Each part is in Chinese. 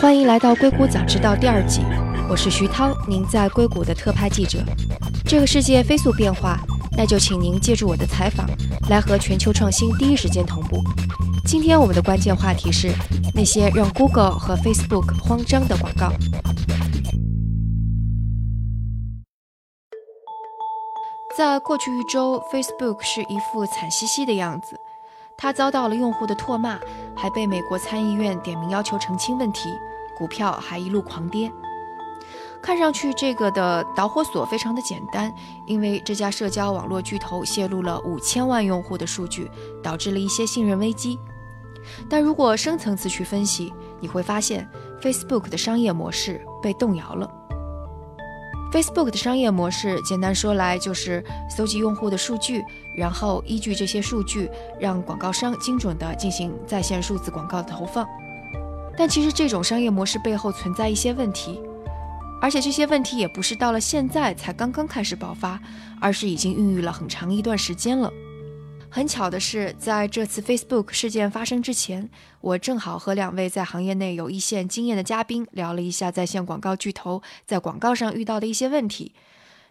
欢迎来到《硅谷早知道》第二季，我是徐涛，您在硅谷的特派记者。这个世界飞速变化，那就请您借助我的采访，来和全球创新第一时间同步。今天我们的关键话题是那些让 Google 和 Facebook 慌张的广告。在过去一周，Facebook 是一副惨兮兮的样子。他遭到了用户的唾骂，还被美国参议院点名要求澄清问题，股票还一路狂跌。看上去这个的导火索非常的简单，因为这家社交网络巨头泄露了五千万用户的数据，导致了一些信任危机。但如果深层次去分析，你会发现 Facebook 的商业模式被动摇了。Facebook 的商业模式，简单说来就是搜集用户的数据，然后依据这些数据，让广告商精准地进行在线数字广告的投放。但其实这种商业模式背后存在一些问题，而且这些问题也不是到了现在才刚刚开始爆发，而是已经孕育了很长一段时间了。很巧的是，在这次 Facebook 事件发生之前，我正好和两位在行业内有一线经验的嘉宾聊了一下在线广告巨头在广告上遇到的一些问题。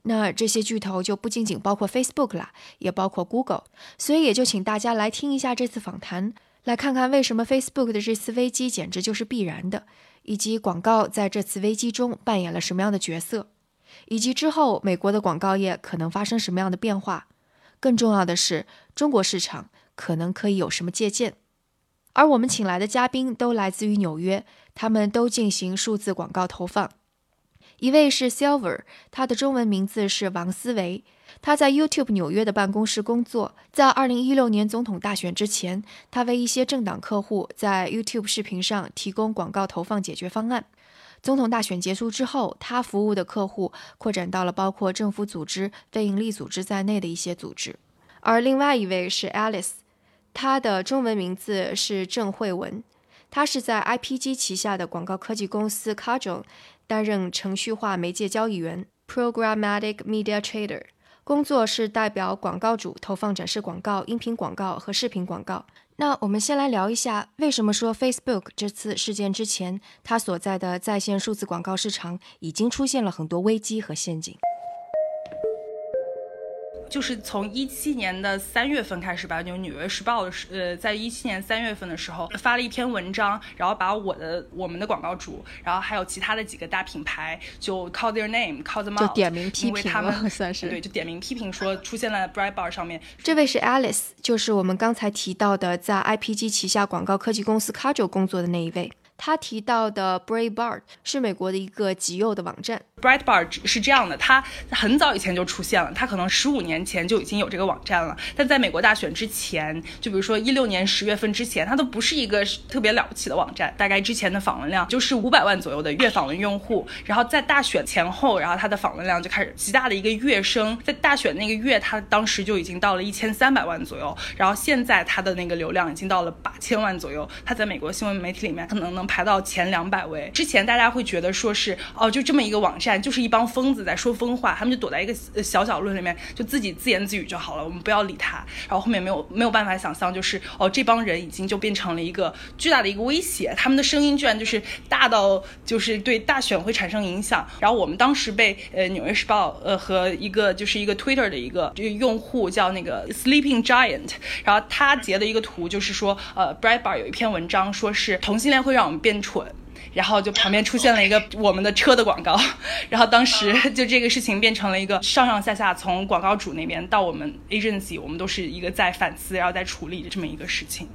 那这些巨头就不仅仅包括 Facebook 啦，也包括 Google。所以也就请大家来听一下这次访谈，来看看为什么 Facebook 的这次危机简直就是必然的，以及广告在这次危机中扮演了什么样的角色，以及之后美国的广告业可能发生什么样的变化。更重要的是，中国市场可能可以有什么借鉴？而我们请来的嘉宾都来自于纽约，他们都进行数字广告投放。一位是 Silver，他的中文名字是王思维，他在 YouTube 纽约的办公室工作。在2016年总统大选之前，他为一些政党客户在 YouTube 视频上提供广告投放解决方案。总统大选结束之后，他服务的客户扩展到了包括政府组织、非营利组织在内的一些组织。而另外一位是 Alice，她的中文名字是郑慧文，她是在 IPG 旗下的广告科技公司 Cajon 担任程序化媒介交易员 （Programmatic Media Trader），工作是代表广告主投放展示广告、音频广告和视频广告。那我们先来聊一下，为什么说 Facebook 这次事件之前，它所在的在线数字广告市场已经出现了很多危机和陷阱。就是从一七年的三月份开始吧，就《纽约时报》的时，呃，在一七年三月份的时候发了一篇文章，然后把我的我们的广告主，然后还有其他的几个大品牌，就 call their name，call them out，就点名批评他们算是对，就点名批评说出现了 Breitbart 上面。这位是 Alice，就是我们刚才提到的在 IPG 旗下广告科技公司 c a j o 工作的那一位。他提到的 Breitbart 是美国的一个极右的网站。Breitbart 是这样的，它很早以前就出现了，它可能十五年前就已经有这个网站了。但在美国大选之前，就比如说一六年十月份之前，它都不是一个特别了不起的网站。大概之前的访问量就是五百万左右的月访问用户。然后在大选前后，然后它的访问量就开始极大的一个跃升。在大选那个月，它当时就已经到了一千三百万左右。然后现在它的那个流量已经到了八千万左右。它在美国新闻媒体里面可能能排到前两百位。之前大家会觉得说是哦，就这么一个网站。就是一帮疯子在说疯话，他们就躲在一个小角落里面，就自己自言自语就好了，我们不要理他。然后后面没有没有办法想象，就是哦，这帮人已经就变成了一个巨大的一个威胁，他们的声音居然就是大到就是对大选会产生影响。然后我们当时被呃《纽约时报》呃和一个就是一个 Twitter 的一个用户叫那个 Sleeping Giant，然后他截的一个图就是说呃 Breitbart 有一篇文章说是同性恋会让我们变蠢。然后就旁边出现了一个我们的车的广告，然后当时就这个事情变成了一个上上下下从广告主那边到我们 agency，我们都是一个在反思然后在处理的这么一个事情。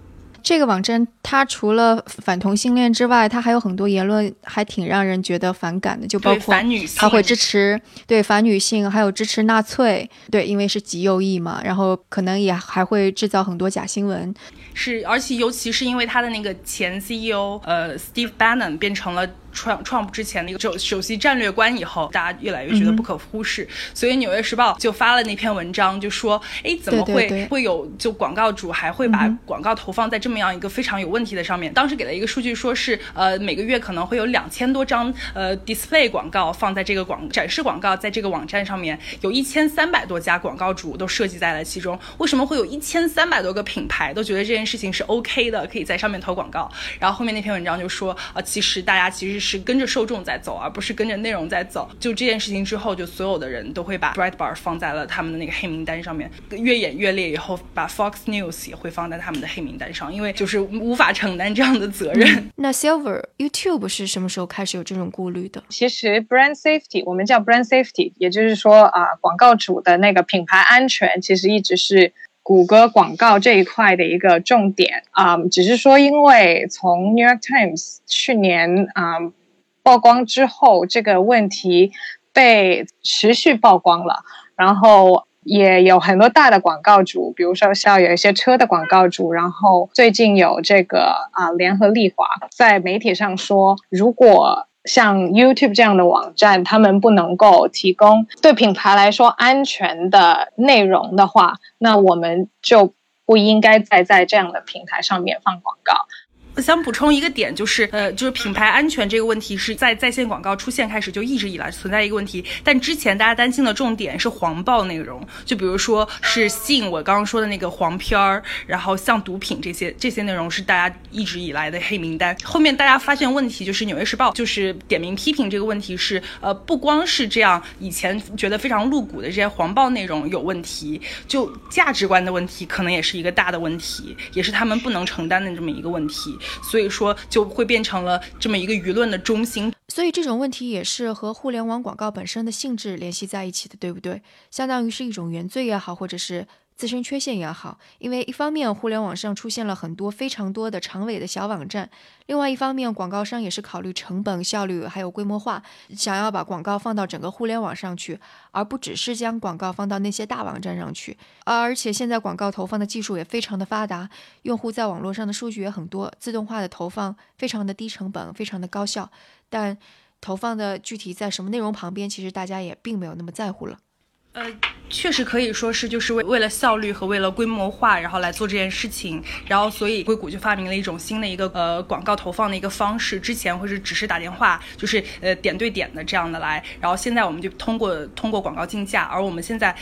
这个网站它除了反同性恋之外，它还有很多言论还挺让人觉得反感的，就包括它会支持对反女性，还有支持纳粹，对，因为是极右翼嘛，然后可能也还会制造很多假新闻。是，而且尤其是因为他的那个前 CEO 呃 Steve Bannon 变成了。创创之前的一个首首席战略官以后，大家越来越觉得不可忽视，所以《纽约时报》就发了那篇文章，就说，哎，怎么会会有就广告主还会把广告投放在这么样一个非常有问题的上面？当时给了一个数据，说是呃每个月可能会有两千多张呃 display 广告放在这个广展示广告在这个网站上面，有一千三百多家广告主都设计在了其中。为什么会有一千三百多个品牌都觉得这件事情是 OK 的，可以在上面投广告？然后后面那篇文章就说，啊，其实大家其实是跟着受众在走，而不是跟着内容在走。就这件事情之后，就所有的人都会把 Breitbart 放在了他们的那个黑名单上面。越演越烈以后，把 Fox News 也会放在他们的黑名单上，因为就是无法承担这样的责任。那 Silver YouTube 是什么时候开始有这种顾虑的？其实 Brand Safety 我们叫 Brand Safety，也就是说啊，广告主的那个品牌安全，其实一直是。谷歌广告这一块的一个重点。啊，只是说，因为从 New York Times 去年啊曝光之后，这个问题被持续曝光了，然后也有很多大的广告主，比如说像有一些车的广告主，然后最近有这个啊联合利华在媒体上说，如果像 YouTube 这样的网站，他们不能够提供对品牌来说安全的内容的话，那我们就不应该再在这样的平台上面放广告。我想补充一个点，就是呃，就是品牌安全这个问题是在在线广告出现开始就一直以来存在一个问题。但之前大家担心的重点是黄暴内容，就比如说是性，我刚刚说的那个黄片儿，然后像毒品这些这些内容是大家一直以来的黑名单。后面大家发现问题，就是《纽约时报》就是点名批评这个问题是呃，不光是这样，以前觉得非常露骨的这些黄暴内容有问题，就价值观的问题可能也是一个大的问题，也是他们不能承担的这么一个问题。所以说就会变成了这么一个舆论的中心，所以这种问题也是和互联网广告本身的性质联系在一起的，对不对？相当于是一种原罪也好，或者是。自身缺陷也好，因为一方面互联网上出现了很多非常多的长尾的小网站，另外一方面广告商也是考虑成本、效率还有规模化，想要把广告放到整个互联网上去，而不只是将广告放到那些大网站上去。而且现在广告投放的技术也非常的发达，用户在网络上的数据也很多，自动化的投放非常的低成本，非常的高效。但投放的具体在什么内容旁边，其实大家也并没有那么在乎了。呃，确实可以说是就是为为了效率和为了规模化，然后来做这件事情，然后所以硅谷就发明了一种新的一个呃广告投放的一个方式。之前会是只是打电话，就是呃点对点的这样的来，然后现在我们就通过通过广告竞价，而我们现在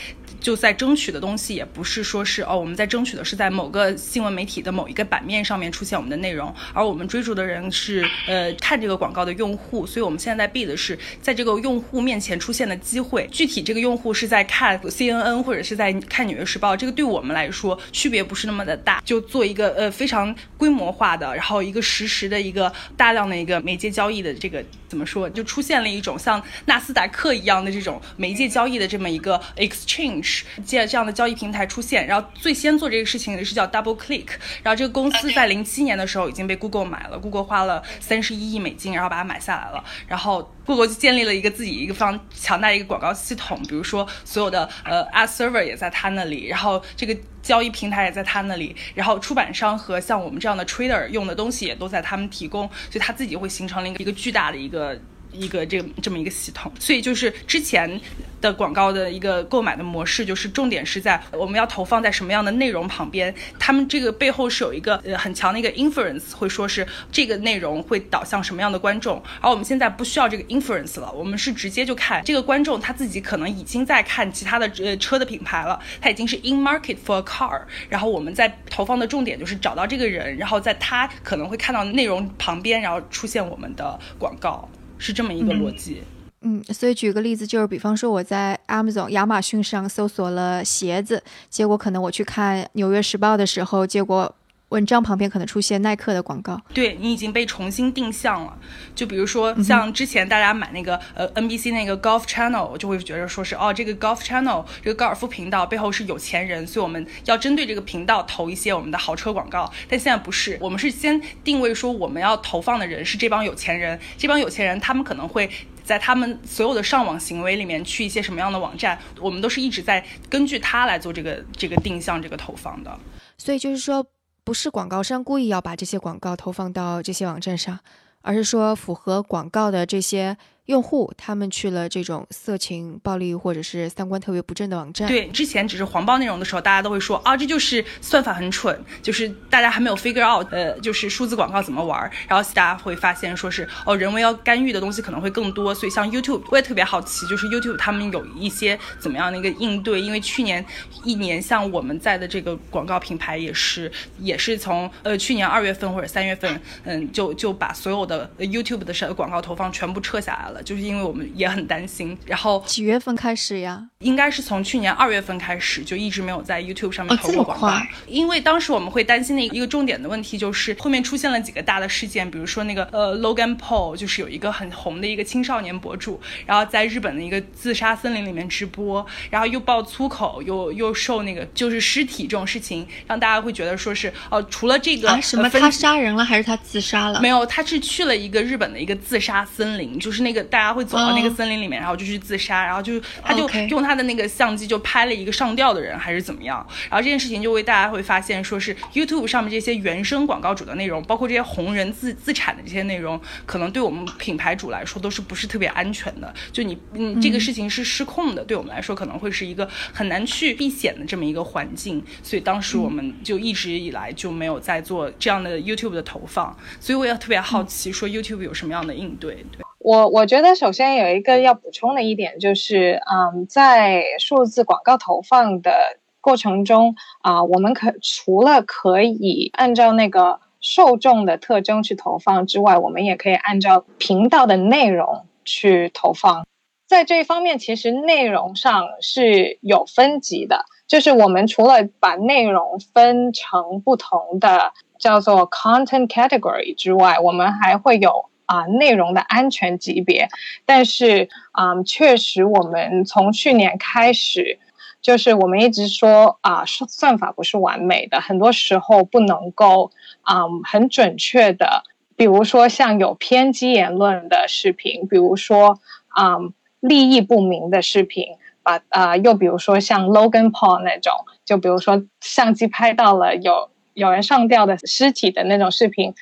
就在争取的东西也不是说是哦我们在争取的是在某个新闻媒体的某一个版面上面出现我们的内容，而我们追逐的人是呃看这个广告的用户，所以我们现在在避的是在这个用户面前出现的机会。具体这个用户是在。看 CNN 或者是在看纽约时报，这个对我们来说区别不是那么的大，就做一个呃非常规模化的，然后一个实时的一个大量的一个媒介交易的这个怎么说，就出现了一种像纳斯达克一样的这种媒介交易的这么一个 exchange 这这样的交易平台出现。然后最先做这个事情的是叫 Double Click，然后这个公司在零七年的时候已经被 Google 买了，Google 花了三十一亿美金，然后把它买下来了，然后。Google 就建立了一个自己一个非常强大的一个广告系统，比如说所有的呃 ad server 也在他那里，然后这个交易平台也在他那里，然后出版商和像我们这样的 trader 用的东西也都在他们提供，所以他自己会形成了一个一个巨大的一个。一个这这么一个系统，所以就是之前的广告的一个购买的模式，就是重点是在我们要投放在什么样的内容旁边，他们这个背后是有一个呃很强的一个 inference，会说是这个内容会导向什么样的观众，而我们现在不需要这个 inference 了，我们是直接就看这个观众他自己可能已经在看其他的呃车的品牌了，他已经是 in market for a car，然后我们在投放的重点就是找到这个人，然后在他可能会看到内容旁边，然后出现我们的广告。是这么一个逻辑，嗯，所以举个例子，就是比方说我在 Amazon 亚马逊上搜索了鞋子，结果可能我去看纽约时报的时候，结果文章旁边可能出现耐克的广告。对你已经被重新定向了，就比如说像之前大家买那个呃 NBC 那个 Golf Channel，就会觉得说是哦这个 Golf Channel 这个高尔夫频道背后是有钱人，所以我们要针对这个频道投一些我们的豪车广告。但现在不是，我们是先定位说我们要投放的人是这帮有钱人，这帮有钱人他们可能会。在他们所有的上网行为里面，去一些什么样的网站，我们都是一直在根据它来做这个这个定向这个投放的。所以就是说，不是广告商故意要把这些广告投放到这些网站上，而是说符合广告的这些。用户他们去了这种色情、暴力或者是三观特别不正的网站。对，之前只是黄暴内容的时候，大家都会说啊，这就是算法很蠢，就是大家还没有 figure out，呃，就是数字广告怎么玩。然后大家会发现说是哦，人为要干预的东西可能会更多。所以像 YouTube，我也特别好奇，就是 YouTube 他们有一些怎么样的一个应对？因为去年一年，像我们在的这个广告品牌也是，也是从呃去年二月份或者三月份，嗯，就就把所有的 YouTube 的广告投放全部撤下来了。就是因为我们也很担心，然后几月份开始呀？应该是从去年二月份开始，就一直没有在 YouTube 上面投过广告。因为当时我们会担心的一个重点的问题，就是后面出现了几个大的事件，比如说那个呃 Logan Paul，就是有一个很红的一个青少年博主，然后在日本的一个自杀森林里面直播，然后又爆粗口，又又受那个就是尸体这种事情，让大家会觉得说是哦，除了这个什么他杀人了还是他自杀了？没有，他是去了一个日本的一个自杀森林，就是那个大家会走到那个森林里面，然后就去自杀，然后就他就用他的那个相机就拍了一个上吊的人，还是怎么样？然后这件事情就为大家会发现，说是 YouTube 上面这些原生广告主的内容，包括这些红人自自产的这些内容，可能对我们品牌主来说都是不是特别安全的。就你，嗯，这个事情是失控的，对我们来说可能会是一个很难去避险的这么一个环境。所以当时我们就一直以来就没有在做这样的 YouTube 的投放。所以我也特别好奇，说 YouTube 有什么样的应对？对。我我觉得首先有一个要补充的一点就是，嗯，在数字广告投放的过程中啊，我们可除了可以按照那个受众的特征去投放之外，我们也可以按照频道的内容去投放。在这一方面，其实内容上是有分级的，就是我们除了把内容分成不同的叫做 content category 之外，我们还会有。啊，内容的安全级别，但是啊，确实我们从去年开始，就是我们一直说啊，算法不是完美的，很多时候不能够啊很准确的，比如说像有偏激言论的视频，比如说啊利益不明的视频，把啊又比如说像 Logan Paul 那种，就比如说相机拍到了有有人上吊的尸体的那种视频。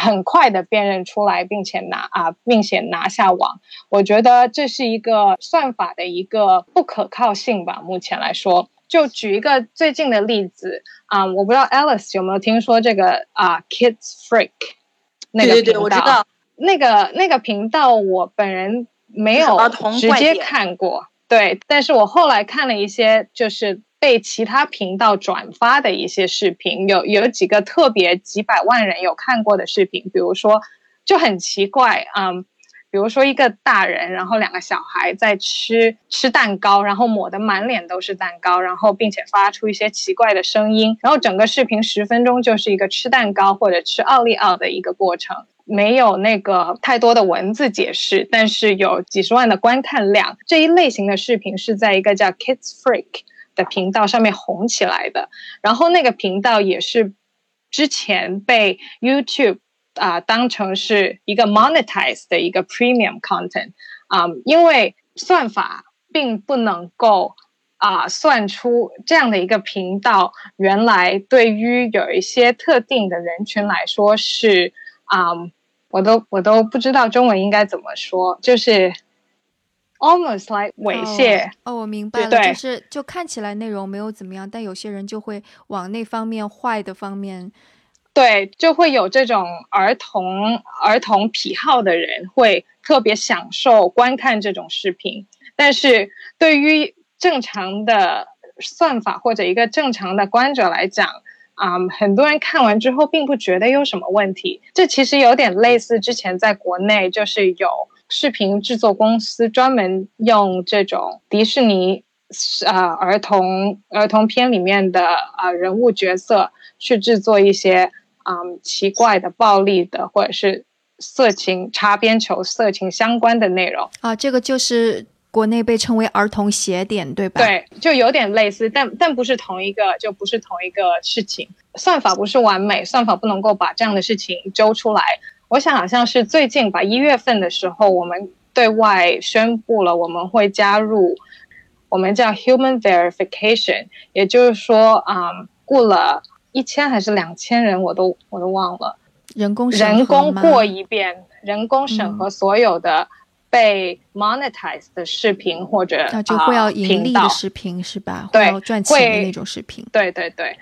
很快的辨认出来，并且拿啊，并且拿下网。我觉得这是一个算法的一个不可靠性吧。目前来说，就举一个最近的例子啊，我不知道 Alice 有没有听说这个啊，Kids Freak 那个频道。那个那个频道我本人没有直接看过，对，但是我后来看了一些，就是。被其他频道转发的一些视频，有有几个特别几百万人有看过的视频，比如说就很奇怪嗯，比如说一个大人，然后两个小孩在吃吃蛋糕，然后抹得满脸都是蛋糕，然后并且发出一些奇怪的声音，然后整个视频十分钟就是一个吃蛋糕或者吃奥利奥的一个过程，没有那个太多的文字解释，但是有几十万的观看量。这一类型的视频是在一个叫 Kids Freak。频道上面红起来的，然后那个频道也是之前被 YouTube 啊当成是一个 monetize 的一个 premium content 啊，因为算法并不能够啊算出这样的一个频道，原来对于有一些特定的人群来说是啊，我都我都不知道中文应该怎么说，就是。Almost like 猥亵。哦，我明白了，就是就看起来内容没有怎么样，但有些人就会往那方面坏的方面，对，就会有这种儿童儿童癖好的人会特别享受观看这种视频，但是对于正常的算法或者一个正常的观者来讲，啊，很多人看完之后并不觉得有什么问题，这其实有点类似之前在国内就是有。视频制作公司专门用这种迪士尼啊儿童儿童片里面的啊人物角色去制作一些啊奇怪的、暴力的或者是色情擦边球、色情相关的内容啊，这个就是国内被称为儿童邪典，对吧？对，就有点类似，但但不是同一个，就不是同一个事情。算法不是完美，算法不能够把这样的事情揪出来。我想好像是最近吧，一月份的时候，我们对外宣布了我们会加入，我们叫 Human Verification，也就是说啊，雇了一千还是两千人，我都我都忘了。人工人工过一遍，人工审核所有的被 monetize 的视频或者就会要盈利的视频是吧？对，要赚钱的那种视频。对对对，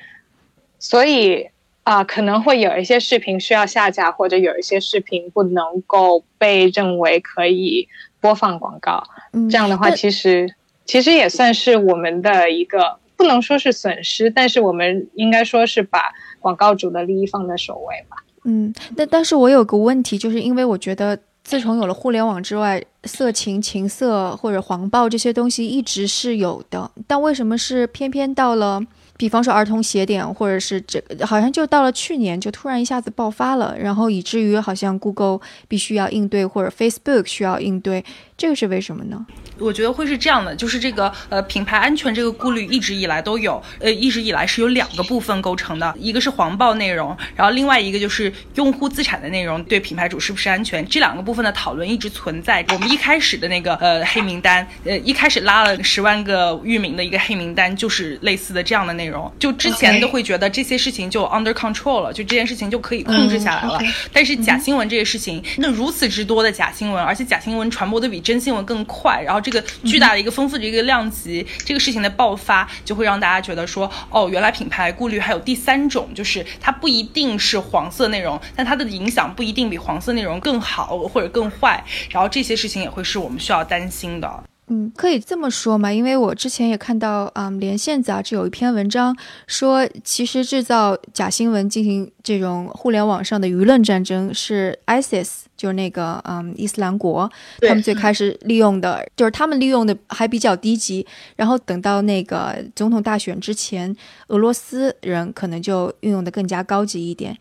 所以啊，可能会有一些视频需要下架，或者有一些视频不能够被认为可以播放广告。这样的话，其实其实也算是我们的一个不能说是损失，但是我们应该说是把广告主的利益放在首位吧。嗯，但但是我有个问题，就是因为我觉得自从有了互联网之外，色情、情色或者黄暴这些东西一直是有的，但为什么是偏偏到了，比方说儿童鞋点，或者是这好像就到了去年就突然一下子爆发了，然后以至于好像 Google 必须要应对，或者 Facebook 需要应对，这个是为什么呢？我觉得会是这样的，就是这个呃品牌安全这个顾虑一直以来都有，呃一直以来是由两个部分构成的，一个是黄暴内容，然后另外一个就是用户资产的内容对品牌主是不是安全，这两个部分的讨论一直存在。我们一开始的那个呃黑名单，呃一开始拉了十万个域名的一个黑名单，就是类似的这样的内容，就之前都会觉得这些事情就 under control 了，就这件事情就可以控制下来了。但是假新闻这个事情，那如此之多的假新闻，而且假新闻传播的比真新闻更快，然后。这个巨大的一个丰富的一个量级，这个事情的爆发就会让大家觉得说，哦，原来品牌顾虑还有第三种，就是它不一定是黄色内容，但它的影响不一定比黄色内容更好或者更坏，然后这些事情也会是我们需要担心的。嗯，可以这么说嘛？因为我之前也看到，嗯，连线杂志有一篇文章说，其实制造假新闻进行这种互联网上的舆论战争是 ISIS，就是那个嗯伊斯兰国，他们最开始利用的，就是他们利用的还比较低级，然后等到那个总统大选之前，俄罗斯人可能就运用的更加高级一点。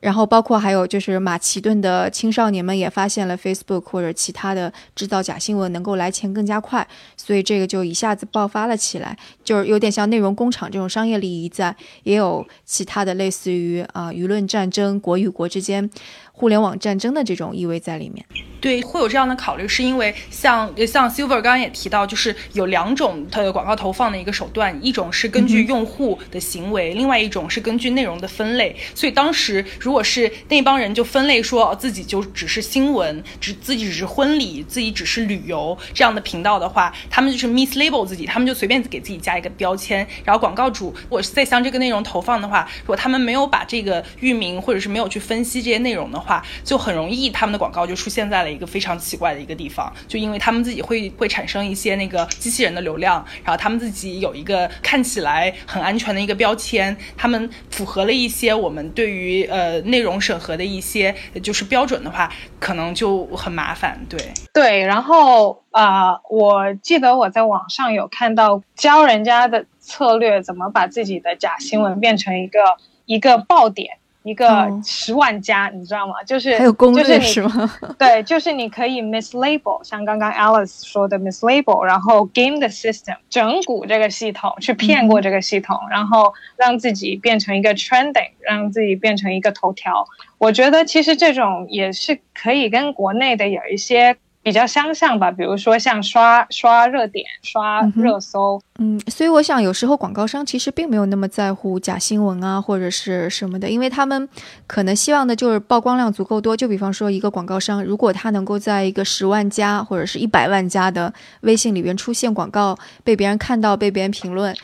然后包括还有就是马其顿的青少年们也发现了 Facebook 或者其他的制造假新闻能够来钱更加快，所以这个就一下子爆发了起来，就是有点像内容工厂这种商业利益在，也有其他的类似于啊舆论战争国与国之间。互联网战争的这种意味在里面，对，会有这样的考虑，是因为像像 Silver 刚刚也提到，就是有两种它的广告投放的一个手段，一种是根据用户的行为，另外一种是根据内容的分类。所以当时如果是那帮人就分类说自己就只是新闻，只自己只是婚礼，自己只是旅游这样的频道的话，他们就是 mislabel 自己，他们就随便给自己加一个标签。然后广告主如果是在向这个内容投放的话，如果他们没有把这个域名或者是没有去分析这些内容的，话就很容易，他们的广告就出现在了一个非常奇怪的一个地方，就因为他们自己会会产生一些那个机器人的流量，然后他们自己有一个看起来很安全的一个标签，他们符合了一些我们对于呃内容审核的一些就是标准的话，可能就很麻烦。对对，然后啊，我记得我在网上有看到教人家的策略，怎么把自己的假新闻变成一个一个爆点。一个十万加，你知道吗？就是还有攻略是吗？对，就是你可以 mislabel，像刚刚 Alice 说的 mislabel，然后 game the system，整蛊这个系统，去骗过这个系统，然后让自己变成一个 trending，让自己变成一个头条。我觉得其实这种也是可以跟国内的有一些。比较相像吧，比如说像刷刷热点、刷热搜，嗯，所以我想有时候广告商其实并没有那么在乎假新闻啊或者是什么的，因为他们可能希望的就是曝光量足够多。就比方说一个广告商，如果他能够在一个十万加或者是一百万加的微信里边出现广告，被别人看到，被别人评论。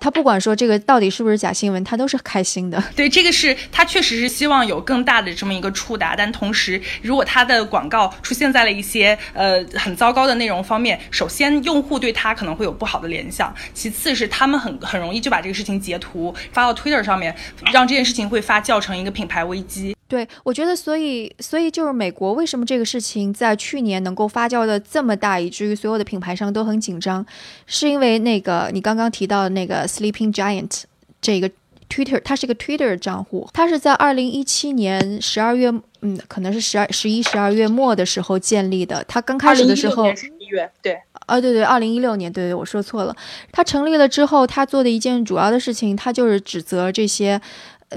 他不管说这个到底是不是假新闻，他都是开心的。对，这个是他确实是希望有更大的这么一个触达，但同时，如果他的广告出现在了一些呃很糟糕的内容方面，首先用户对他可能会有不好的联想，其次是他们很很容易就把这个事情截图发到 Twitter 上面，让这件事情会发酵成一个品牌危机。对，我觉得，所以，所以就是美国为什么这个事情在去年能够发酵的这么大，以至于所有的品牌商都很紧张，是因为那个你刚刚提到的那个 Sleeping Giant 这个 Twitter，它是一个 Twitter 账户，它是在二零一七年十二月，嗯，可能是十二、十一、十二月末的时候建立的。它刚开始的时候，十一月，对，啊，对对，二零一六年，对对，我说错了。它成立了之后，它做的一件主要的事情，它就是指责这些。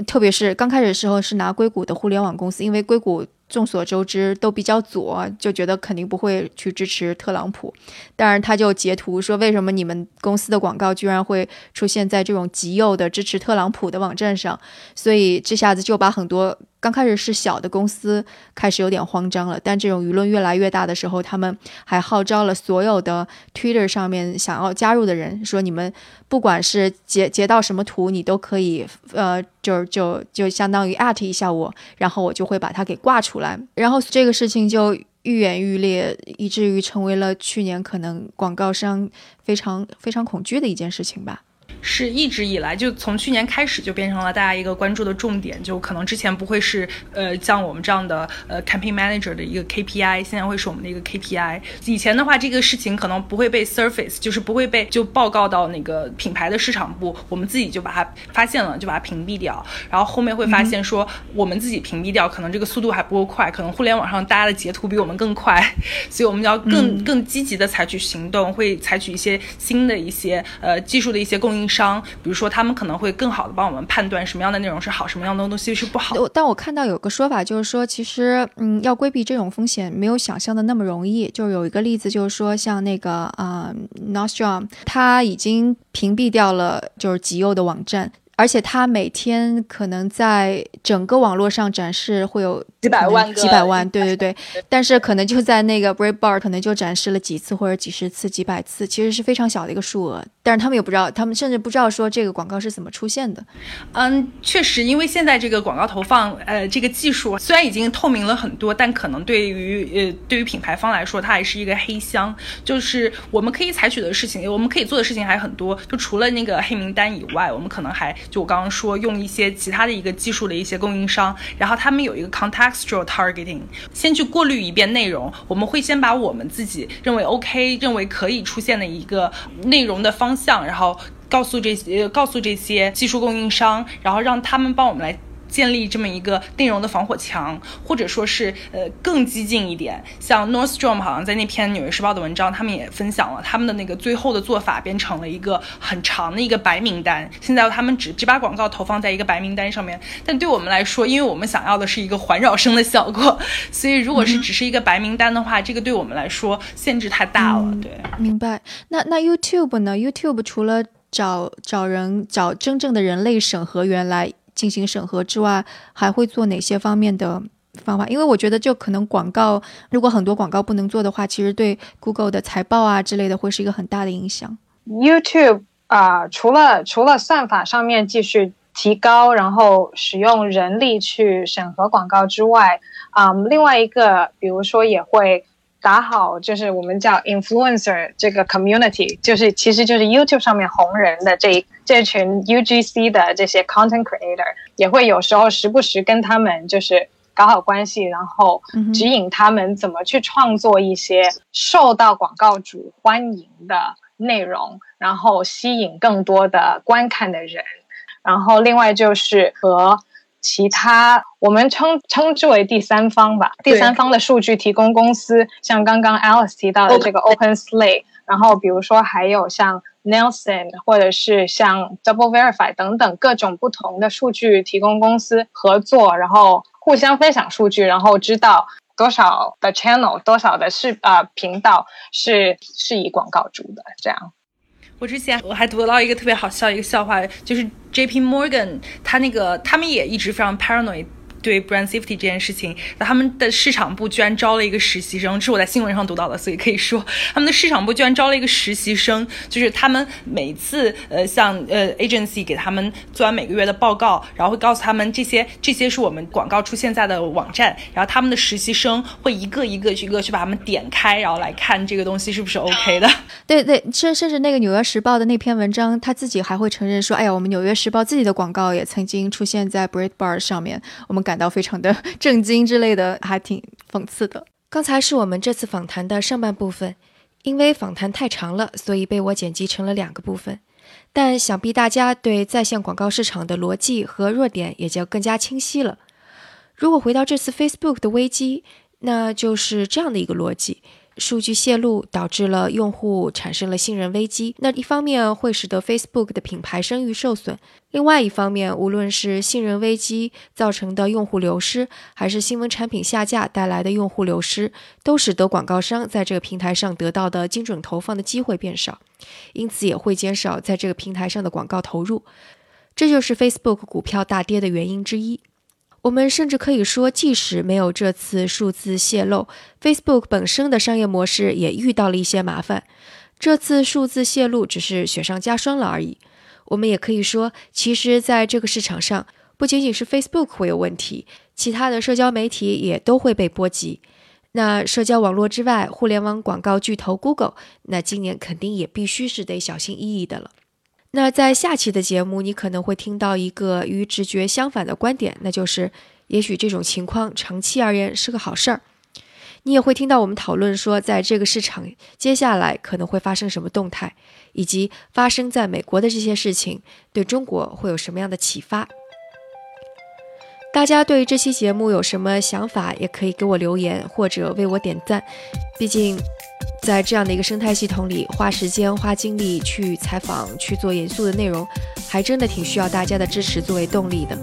特别是刚开始的时候是拿硅谷的互联网公司，因为硅谷众所周知都比较左，就觉得肯定不会去支持特朗普。当然，他就截图说，为什么你们公司的广告居然会出现在这种极右的支持特朗普的网站上？所以这下子就把很多。刚开始是小的公司开始有点慌张了，但这种舆论越来越大的时候，他们还号召了所有的 Twitter 上面想要加入的人，说你们不管是截截到什么图，你都可以，呃，就就就相当于 at 一下我，然后我就会把它给挂出来，然后这个事情就。愈演愈烈，以至于成为了去年可能广告商非常非常恐惧的一件事情吧。是一直以来就从去年开始就变成了大家一个关注的重点，就可能之前不会是呃像我们这样的呃 campaign manager 的一个 KPI，现在会是我们的一个 KPI。以前的话，这个事情可能不会被 surface，就是不会被就报告到那个品牌的市场部，我们自己就把它发现了，就把它屏蔽掉。然后后面会发现说，我们自己屏蔽掉，可能这个速度还不够快，可能互联网上大家的截图比我们更快，所以我们要更更积极的采取行动，会采取一些新的一些呃技术的一些供应。商，比如说他们可能会更好的帮我们判断什么样的内容是好，什么样的东西是不好。但我看到有个说法，就是说其实，嗯，要规避这种风险没有想象的那么容易。就有一个例子，就是说像那个啊 n o s t r o m 他已经屏蔽掉了就是极右的网站。而且他每天可能在整个网络上展示会有几百万个几百万，对对对。但是可能就在那个 Breitbart，可能就展示了几次或者几十次、几百次，其实是非常小的一个数额。但是他们也不知道，他们甚至不知道说这个广告是怎么出现的。嗯，确实，因为现在这个广告投放，呃，这个技术虽然已经透明了很多，但可能对于呃对于品牌方来说，它还是一个黑箱。就是我们可以采取的事情，我们可以做的事情还很多。就除了那个黑名单以外，我们可能还。就我刚刚说，用一些其他的一个技术的一些供应商，然后他们有一个 contextual targeting，先去过滤一遍内容。我们会先把我们自己认为 OK、认为可以出现的一个内容的方向，然后告诉这些告诉这些技术供应商，然后让他们帮我们来。建立这么一个内容的防火墙，或者说是呃更激进一点，像 Nordstrom 好像在那篇《纽约时报》的文章，他们也分享了他们的那个最后的做法，变成了一个很长的一个白名单。现在他们只只把广告投放在一个白名单上面，但对我们来说，因为我们想要的是一个环绕声的效果，所以如果是只是一个白名单的话，这个对我们来说限制太大了。对，明白。那那 YouTube 呢？YouTube 除了找找人找真正的人类审核员来。进行审核之外，还会做哪些方面的方法？因为我觉得，就可能广告，如果很多广告不能做的话，其实对 Google 的财报啊之类的，会是一个很大的影响。YouTube 啊，除了除了算法上面继续提高，然后使用人力去审核广告之外，啊，另外一个，比如说也会。打好就是我们叫 influencer 这个 community，就是其实就是 YouTube 上面红人的这这群 UGC 的这些 content creator，也会有时候时不时跟他们就是搞好关系，然后指引他们怎么去创作一些受到广告主欢迎的内容，然后吸引更多的观看的人。然后另外就是和其他我们称称之为第三方吧，第三方的数据提供公司，像刚刚 Alice 提到的这个 Open Slate，然后比如说还有像 Nelson 或者是像 Double Verify 等等各种不同的数据提供公司合作，然后互相分享数据，然后知道多少的 channel 多少的视呃频道是是以广告主的这样。我之前我还读到一个特别好笑一个笑话，就是 J P Morgan，他那个他们也一直非常 paranoid。对 brand safety 这件事情，那他们的市场部居然招了一个实习生，这是我在新闻上读到的，所以可以说他们的市场部居然招了一个实习生，就是他们每次呃像呃 agency 给他们做完每个月的报告，然后会告诉他们这些这些是我们广告出现在的网站，然后他们的实习生会一个一个一个去把他们点开，然后来看这个东西是不是 OK 的。对对，甚甚至那个纽约时报的那篇文章，他自己还会承认说，哎呀，我们纽约时报自己的广告也曾经出现在 Breitbart 上面，我们感。感到非常的 震惊之类的，还挺讽刺的。刚才是我们这次访谈的上半部分，因为访谈太长了，所以被我剪辑成了两个部分。但想必大家对在线广告市场的逻辑和弱点也就更加清晰了。如果回到这次 Facebook 的危机，那就是这样的一个逻辑。数据泄露导致了用户产生了信任危机，那一方面会使得 Facebook 的品牌声誉受损，另外一方面，无论是信任危机造成的用户流失，还是新闻产品下架带来的用户流失，都使得广告商在这个平台上得到的精准投放的机会变少，因此也会减少在这个平台上的广告投入，这就是 Facebook 股票大跌的原因之一。我们甚至可以说，即使没有这次数字泄露，Facebook 本身的商业模式也遇到了一些麻烦。这次数字泄露只是雪上加霜了而已。我们也可以说，其实在这个市场上，不仅仅是 Facebook 会有问题，其他的社交媒体也都会被波及。那社交网络之外，互联网广告巨头 Google，那今年肯定也必须是得小心翼翼的了。那在下期的节目，你可能会听到一个与直觉相反的观点，那就是也许这种情况长期而言是个好事儿。你也会听到我们讨论说，在这个市场接下来可能会发生什么动态，以及发生在美国的这些事情对中国会有什么样的启发。大家对这期节目有什么想法，也可以给我留言或者为我点赞，毕竟。在这样的一个生态系统里，花时间、花精力去采访、去做严肃的内容，还真的挺需要大家的支持作为动力的。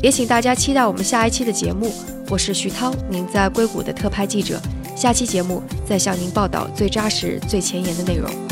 也请大家期待我们下一期的节目。我是徐涛，您在硅谷的特派记者。下期节目再向您报道最扎实、最前沿的内容。